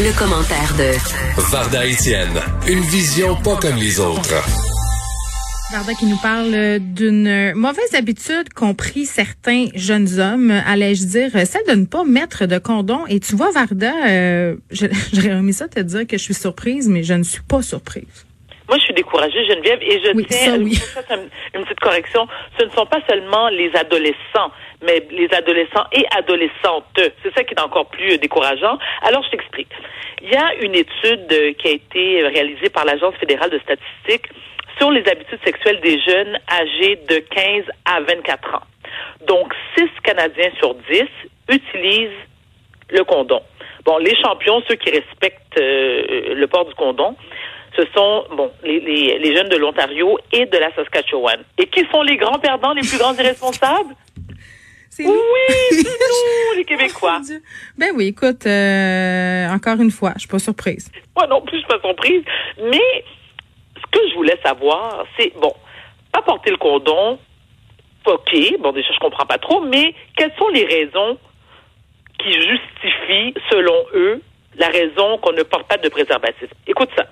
Le, commentaire de Varda Etienne, une vision pas comme les autres. Varda qui nous parle d'une mauvaise habitude qu'ont pris certains jeunes hommes, allais-je dire, celle de ne pas mettre de condom. Et tu vois, Varda, euh, j'aurais aimé ça te dire que je suis surprise, mais je ne suis pas surprise. Moi, je suis découragée, Geneviève, et je tiens oui. une, petite correction. Ce ne sont pas seulement les adolescents, mais les adolescents et adolescentes. C'est ça qui est encore plus décourageant. Alors, je t'explique. Il y a une étude qui a été réalisée par l'Agence fédérale de statistiques sur les habitudes sexuelles des jeunes âgés de 15 à 24 ans. Donc, 6 Canadiens sur 10 utilisent le condom. Bon, les champions, ceux qui respectent euh, le port du condom, ce sont bon les, les, jeunes de l'Ontario et de la Saskatchewan. Et qui sont les grands perdants, les plus grands irresponsables? Oui, c'est nous, les Québécois. ben oui, écoute, euh, encore une fois, je suis pas surprise. Moi non plus, je suis pas surprise. Mais ce que je voulais savoir, c'est, bon, pas porter le condom, OK, bon, déjà, je comprends pas trop, mais quelles sont les raisons qui justifient, selon eux, la raison qu'on ne porte pas de préservatif? Écoute ça.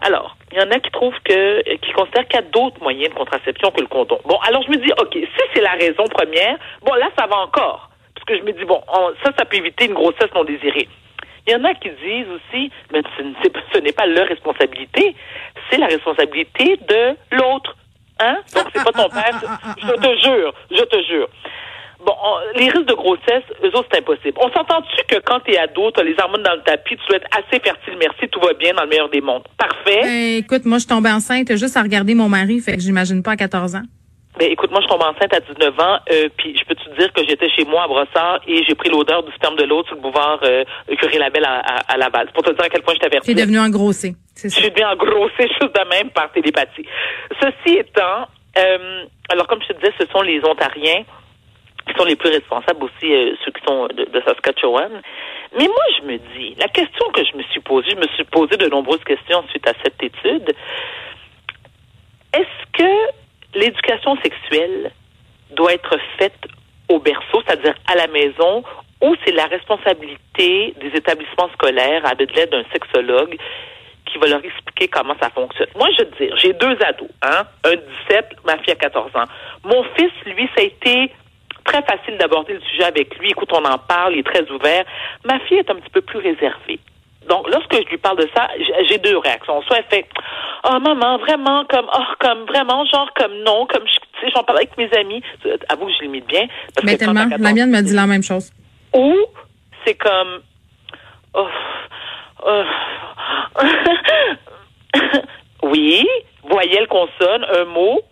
Alors, il y en a qui trouvent que, qui considèrent qu'il y a d'autres moyens de contraception que le condom. Bon, alors je me dis, OK, si c'est la raison première, bon, là, ça va encore. Parce que je me dis, bon, ça, ça peut éviter une grossesse non désirée. Il y en a qui disent aussi, mais ce n'est pas leur responsabilité, c'est la responsabilité de l'autre. Hein? Donc, c'est pas ton père. Je te jure, je te jure. Bon, les risques de grossesse, eux autres, c'est impossible. On s'entend-tu que quand t'es ado, t'as les hormones dans le tapis, tu dois être assez fertile, merci, tout va bien dans le meilleur des mondes. Parfait. Ben, écoute, moi, je suis tombée enceinte juste à regarder mon mari, fait que j'imagine pas à 14 ans. Ben, écoute, moi, je tombe enceinte à 19 ans, euh, puis je peux te dire que j'étais chez moi à Brossard et j'ai pris l'odeur du sperme de l'autre sur le boulevard euh, Curie-Labelle à, à, à Laval. Pour te dire à quel point je t'avertis. Tu es devenu engrossé. Je suis devenu engrossé juste de même par télépathie. Ceci étant, euh, alors comme je te disais, ce sont les Ontariens sont les plus responsables aussi, euh, ceux qui sont de, de, Saskatchewan. Mais moi, je me dis, la question que je me suis posée, je me suis posé de nombreuses questions suite à cette étude. Est-ce que l'éducation sexuelle doit être faite au berceau, c'est-à-dire à la maison, ou c'est la responsabilité des établissements scolaires avec l'aide d'un sexologue qui va leur expliquer comment ça fonctionne? Moi, je veux dire, j'ai deux ados, hein, un 17, ma fille a 14 ans. Mon fils, lui, ça a été très facile d'aborder le sujet avec lui. Écoute, on en parle, il est très ouvert. Ma fille est un petit peu plus réservée. Donc, lorsque je lui parle de ça, j'ai deux réactions. Soit elle fait, oh maman, vraiment, comme, oh, comme, vraiment, genre, comme non, comme, tu sais, j'en parle avec mes amis. Avoue que je limite bien. Parce Mais tellement, la mienne me dit la même chose. Ou, c'est comme, oh, oh oui, voyelle, consonne, un mot,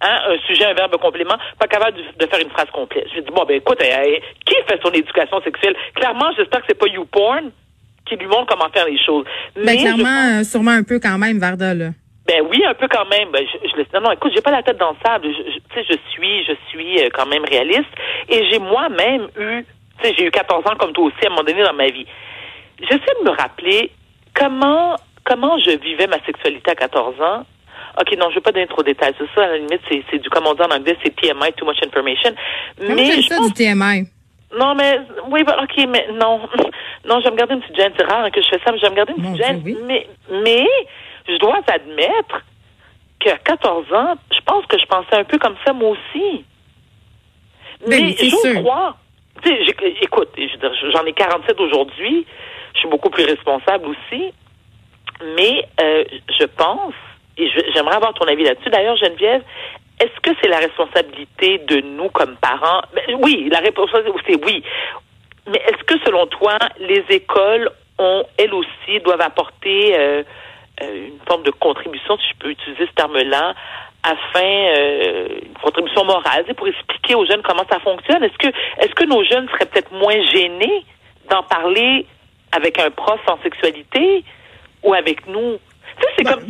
hein, un sujet, un verbe complément, pas capable de, faire une phrase complète. Je dis, bon, ben écoute, qui fait son éducation sexuelle? Clairement, j'espère que c'est pas YouPorn qui lui montre comment faire les choses. Ben, Mais clairement, sûrement un peu quand même, Varda, là. Ben oui, un peu quand même. Ben, je, je, non, non, écoute, j'ai pas la tête dans le sable. Je, je, je suis, je suis euh, quand même réaliste. Et j'ai moi-même eu, tu sais, j'ai eu 14 ans comme toi aussi à un moment donné dans ma vie. J'essaie de me rappeler comment comment je vivais ma sexualité à 14 ans. OK, non, je ne vais pas donner trop de détails. C'est ça, à la limite, c'est du, comme on dit en anglais, c'est TMI, too much information. mais c'est ça, du TMI? Non, mais, oui, bah, OK, mais non. Non, je vais me garder une petite gêne. C'est rare que je fais ça, mais je vais me garder une petite gêne. Mais, mais, je dois admettre qu'à 14 ans, je pense que je pensais un peu comme ça, moi aussi. Ben, mais je crois. Tu sais, écoute, j'en ai 47 aujourd'hui. Je suis beaucoup plus responsable aussi. Mais euh, je pense, et j'aimerais avoir ton avis là-dessus. D'ailleurs, Geneviève, est-ce que c'est la responsabilité de nous comme parents? Ben, oui, la réponse c'est oui. Mais est-ce que selon toi, les écoles ont, elles aussi, doivent apporter euh, euh, une forme de contribution, si je peux utiliser ce terme-là, afin euh, une contribution morale, pour expliquer aux jeunes comment ça fonctionne? Est-ce que est-ce que nos jeunes seraient peut-être moins gênés d'en parler avec un prof en sexualité ou avec nous? C'est Bah. comme...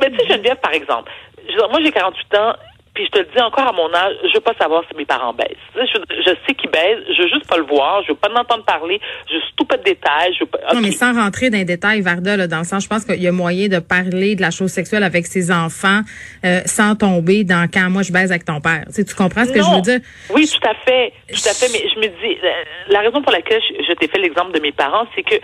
Mais tu sais, Geneviève, par exemple, je veux dire, moi, j'ai 48 ans, puis je te le dis encore à mon âge, je veux pas savoir si mes parents baissent. Je, je sais qu'ils baissent, je veux juste pas le voir, je veux pas en entendre parler, je veux tout pas de détails, je veux pas... Non, mais sans rentrer dans les détails, Varda, là, dans le sens, je pense qu'il y a moyen de parler de la chose sexuelle avec ses enfants euh, sans tomber dans quand moi je baise avec ton père. Tu, sais, tu comprends ce que je veux dire? Oui, tout à fait. Tout à fait. Mais je me dis, la raison pour laquelle je, je t'ai fait l'exemple de mes parents, c'est que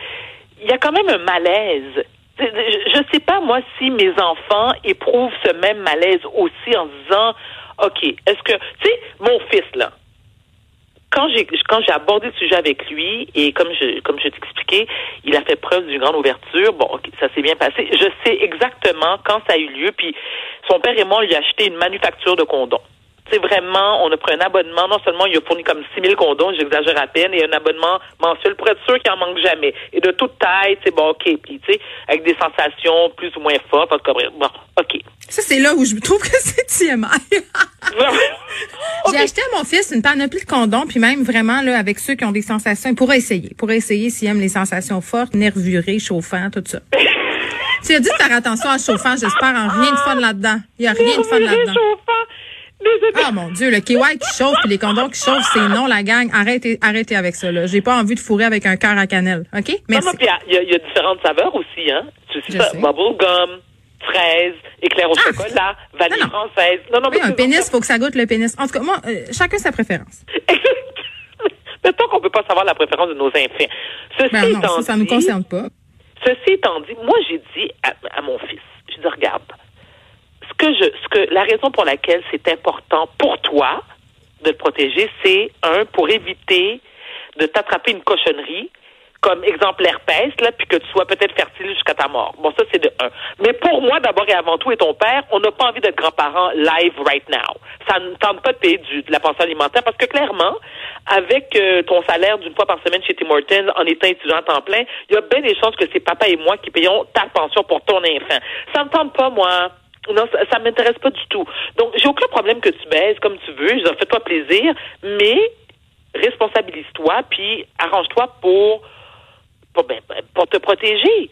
il y a quand même un malaise. Je sais pas, moi, si mes enfants éprouvent ce même malaise aussi en disant, OK, est-ce que, tu sais, mon fils, là, quand j'ai quand j'ai abordé le sujet avec lui et comme je comme je t'expliquais, il a fait preuve d'une grande ouverture. Bon, ok, ça s'est bien passé. Je sais exactement quand ça a eu lieu. Puis son père et moi on lui a acheté une manufacture de condoms. C'est vraiment, on a pris un abonnement. Non seulement il a fourni comme 6 000 condoms, j'exagère à peine, et un abonnement mensuel pour être sûr qu'il en manque jamais. Et de toute taille, c'est bon, ok. Puis tu sais, avec des sensations plus ou moins fortes. En tout cas, bref, bon, ok. Ça, c'est là où je trouve que c'est TMI. J'ai acheté à mon fils une panoplie de condoms, puis même vraiment là avec ceux qui ont des sensations, il pourrait essayer, il pourrait essayer s'il aime les sensations fortes, nervurées, chauffant, tout ça. tu as dit de faire attention à chauffant, j'espère en rien de fun là-dedans. Il y a rien de fun là-dedans. Ah mon Dieu, le KY qui chauffe puis les condoms qui chauffent, c'est non la gang. Arrêtez, arrêtez avec ça là. J'ai pas envie de fourrer avec un cœur à cannelle, ok? Merci. non, puis il y, a- il y a différentes saveurs aussi, hein. Tu sais ça, sais. bubblegum, fraise, éclair au Ah! chocolat, vanille Non, non. française. Non, non, Oui, mais un pénis, faut que ça goûte le pénis. En tout cas, moi, euh, chacun sa préférence. Mettons qu'on peut pas savoir la préférence de nos enfants. Ceci Ben non, étant ça, ça nous dit- concerne pas. Ceci étant dit, moi j'ai dit à, à mon fils, je dis regarde, ce que je, ce que la raison pour laquelle c'est important pour toi de te protéger, c'est un pour éviter de t'attraper une cochonnerie comme exemple l'herpès, là, puis que tu sois peut-être fertile jusqu'à ta mort. Bon, ça, c'est de un. Mais pour moi, d'abord et avant tout, et ton père, on n'a pas envie d'être grands-parents live right now. Ça ne tente pas de payer du, de la pension alimentaire parce que clairement, avec euh, ton salaire d'une fois par semaine chez Tim Hortons en étant étudiant à temps plein, il y a bien des chances que c'est papa et moi qui payons ta pension pour ton enfant. Ça me tente pas, moi. Non, ça, ça m'intéresse pas du tout. Donc, j'ai aucun problème que tu baises comme tu veux. Fais-toi plaisir, mais responsabilise-toi, puis arrange-toi pour, pour, ben, pour te protéger.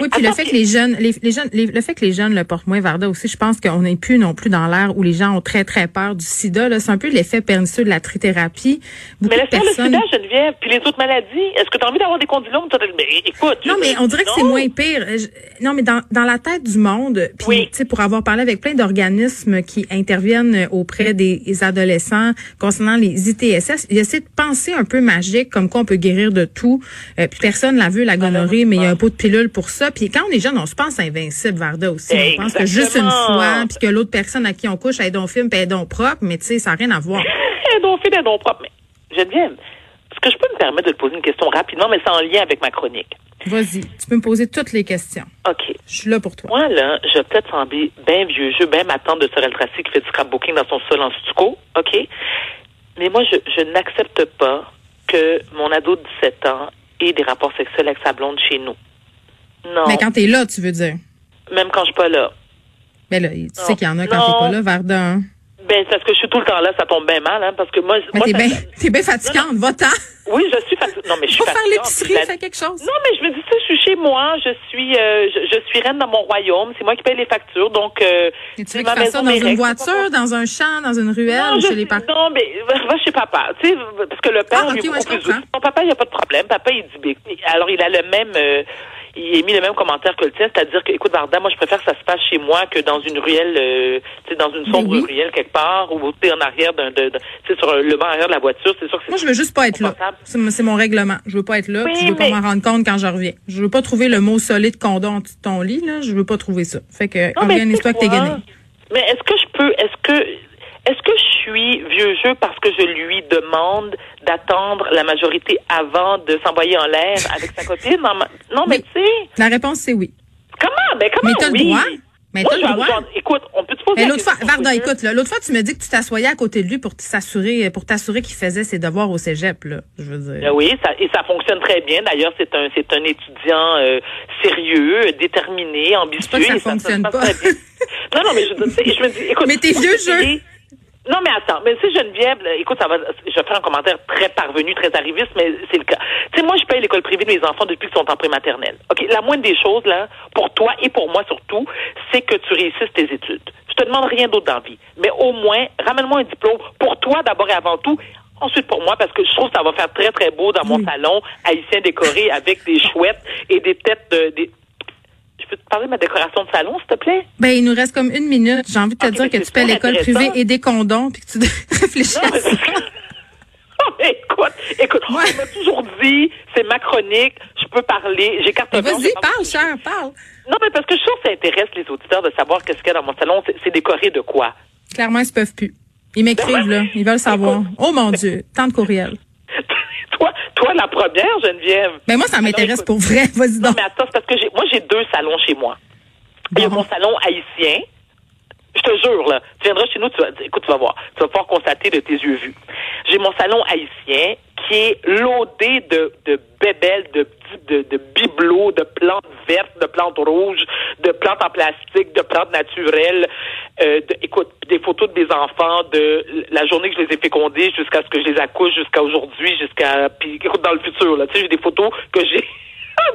Oui, puis le fait que les jeunes, les, les jeunes, les- le fait que les jeunes le portent moins, Varda aussi, je pense qu'on n'est plus non plus dans l'ère où les gens ont très très peur du SIDA. là. C'est un peu l'effet pernicieux de la trithérapie. Beaucoup Mais de laisse-moi personnes. le sida, Geneviève, puis les autres maladies. Est-ce que tu as envie d'avoir des condylomes? Écoute. Non, mais on dirait que c'est moins pire. Je- non, mais dans, dans la tête du monde, puis Oui. tu sais, pour avoir parlé avec plein d'organismes qui interviennent auprès des adolescents concernant les ITSS, il essaie de penser un peu magique, comme quoi on peut guérir de tout. Euh, puis personne l'a vu, la gonorrhée, mais il y a un pot de pilule pour ça. Puis quand on est jeune, on se pense invincible, Varda aussi. On pense que juste une fois, puis que l'autre personne à qui on couche, elle est donc film, puis elle est donc propre, mais tu sais, ça n'a rien à voir. Un don fait, un don propre. Mais, Geneviève, est-ce que je peux me permettre de te poser une question rapidement, mais c'est en lien avec ma chronique? Vas-y, tu peux me poser toutes les questions. OK. Je suis là pour toi. Moi, là, je vais peut-être sembler bien vieux jeu, bien ma tante de Sorel Tracy qui fait du scrapbooking dans son sol en stucco, OK? Mais moi, je, je n'accepte pas que mon ado de 17 ans ait des rapports sexuels avec sa blonde chez nous. Non. Mais quand t'es là, tu veux dire? Même quand je suis pas là. Ben là, tu Non. sais qu'il y en a quand t'es pas là, Varda. hein? Ben, c'est parce que je suis tout le temps là, ça tombe bien mal, hein, parce que moi... Mais moi t'es ça- bien, t'es bien fatigante, va-t'en. Oui, je suis fatiguée. Non, mais je suis Faut faire l'épicerie, La- fais quelque chose. Non, mais je me dis, sais, je suis chez moi, je suis, euh, je, je suis reine dans mon royaume, c'est moi qui paye les factures, donc. Euh, Et tu veux ma fasse ça maison, dans une voiture, dans un champ, dans une ruelle, Non, ou je chez les parents? non, mais va chez papa. Tu sais, parce que le père, Ah, lui, ok, est ouais, plus. Son papa, il n'y a pas de problème. Papa, il dit, ben, alors il a le même, euh, il a mis le même commentaire que le tien, c'est-à-dire que, écoute, Varda, moi, je préfère que ça se passe chez moi que dans une ruelle, euh, tu sais, dans une sombre oui. ruelle quelque part, ou tu en arrière d'un, tu sais, sur le banc arrière de la voiture, c'est sûr que c'est Moi, je veux juste pas être là. C'est mon- règlement. Je veux pas être là, Oui, puis je veux mais- pas m'en rendre compte quand je reviens. Je veux pas trouver le mot solide condom en dessous de ton lit, là. Je veux pas trouver ça. Fait que, organise-toi que t'es gagné. Mais est-ce que je peux, est-ce que, est-ce que je suis vieux jeu parce que je lui demande d'attendre la majorité avant de s'envoyer en l'air avec sa copine? Non, ma- non, mais Oui. tu sais, La réponse, c'est oui. comment, mais comment? Mais t'as le droit. Mais Moi, t'as le droit. écoute, on peut te poser l'autre fois, Twitter? écoute, là, l'autre fois, tu me dis que tu t'assoyais à côté de lui pour s'assurer, pour t'assurer qu'il faisait ses devoirs au cégep, là. Je veux dire. Ben oui, ça, et ça fonctionne très bien. D'ailleurs, c'est un, c'est un étudiant euh, sérieux, déterminé, ambitieux. pas que ça et fonctionne pas. très bien. non, non, mais je, je me dis, écoute, Mais t'es vieux jeu. Non, mais attends, mais si Geneviève, là, écoute, ça va, je vais faire un commentaire très parvenu, très arriviste, mais c'est le cas. Tu sais, moi, je paye l'école privée de mes enfants depuis qu'ils sont en prématernelle. OK, la moindre des choses, là, pour toi et pour moi surtout, c'est que tu réussisses tes études. Je te demande rien d'autre dans la vie. Mais au moins, ramène-moi un diplôme pour toi d'abord et avant tout. Ensuite pour moi, parce que je trouve que ça va faire très, très beau dans mon salon haïtien décoré avec des chouettes et des têtes de, des, je peux te parler de ma décoration de salon, s'il te plaît? Ben, il nous reste comme une minute. J'ai envie de te dire que tu pas l'école privée et des condoms, puis que tu réfléchis Non, à ça. Oh, mais écoute, écoute, Ouais. on m'a toujours dit, c'est ma chronique, je peux parler, j'ai carte Vas-y, parle, cher, parle. Non, mais parce que je suis sûre que ça intéresse les auditeurs de savoir qu'est-ce qu'il y a dans mon salon. C'est- C'est décoré de quoi? Clairement, ils se peuvent plus. Ils m'écrivent, là. Ils veulent savoir. Oh mon Dieu, tant de courriels. Toi, toi, la première, Geneviève. Ben, moi, ça m'intéresse pour vrai. Vas-y Non, mais attends, c'est parce que j'ai, moi, j'ai deux salons chez moi. Il y a mon salon haïtien. Je te jure, là. Tu viendras chez nous, tu vas, écoute, tu vas voir. Tu vas pouvoir constater de tes yeux vus. J'ai mon salon haïtien qui est loadé de, de bébelles, de, de, de bibelots, de plantes vertes, de plantes rouges, de plantes en plastique, de plantes naturelles. Euh, écoute, des photos de mes enfants de la journée que je les ai fécondés jusqu'à ce que je les accouche, jusqu'à aujourd'hui, jusqu'à, puis écoute, dans le futur, là. Tu sais, j'ai des photos que j'ai,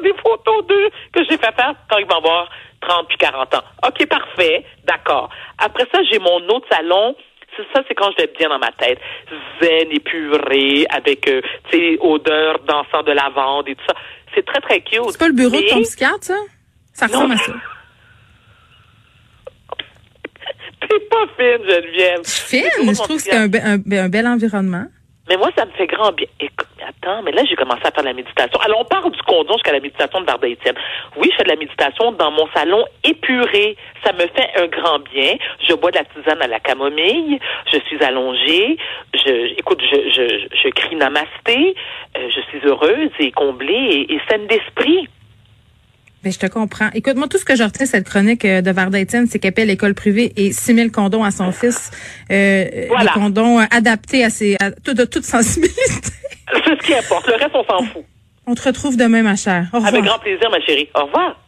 des photos d'eux que j'ai fait faire quand ils vont avoir 30 puis 40 ans. OK, parfait. D'accord. Après ça, j'ai mon autre salon. C'est ça, c'est quand je vais être bien dans ma tête. Zen, épuré, avec, euh, tu sais, odeur d'encens de lavande et tout ça. C'est très, très cute. C'est pas le bureau de ton psychiatre, ça? Ça ressemble à ça. T'es pas fine, Geneviève. Fine, C'est pas je trouve que c'est psychiatre. un, be- un- un bel environnement. Mais moi, ça me fait grand bien. Attends, mais là, j'ai commencé à faire de la méditation. Alors, on parle du condom jusqu'à la méditation de Varda Étienne. Oui, je fais de la méditation dans mon salon épuré. Ça me fait un grand bien. Je bois de la tisane à la camomille. Je suis allongée. Écoute, je, je, je crie namasté. Euh, je suis heureuse et comblée et saine d'esprit. Ben, je te comprends. Écoute, moi, tout ce que je retiens de cette chronique euh, de Varda Étienne, c'est qu'elle paie l'école privée et 6 000 condoms à son fils. Euh, Voilà. Des condoms euh, adaptés à ses, à, de toute sensibilité. C'est ce qui importe. Le reste, on s'en fout. On te retrouve demain, ma chère. Au revoir. Avec grand plaisir, ma chérie. Au revoir.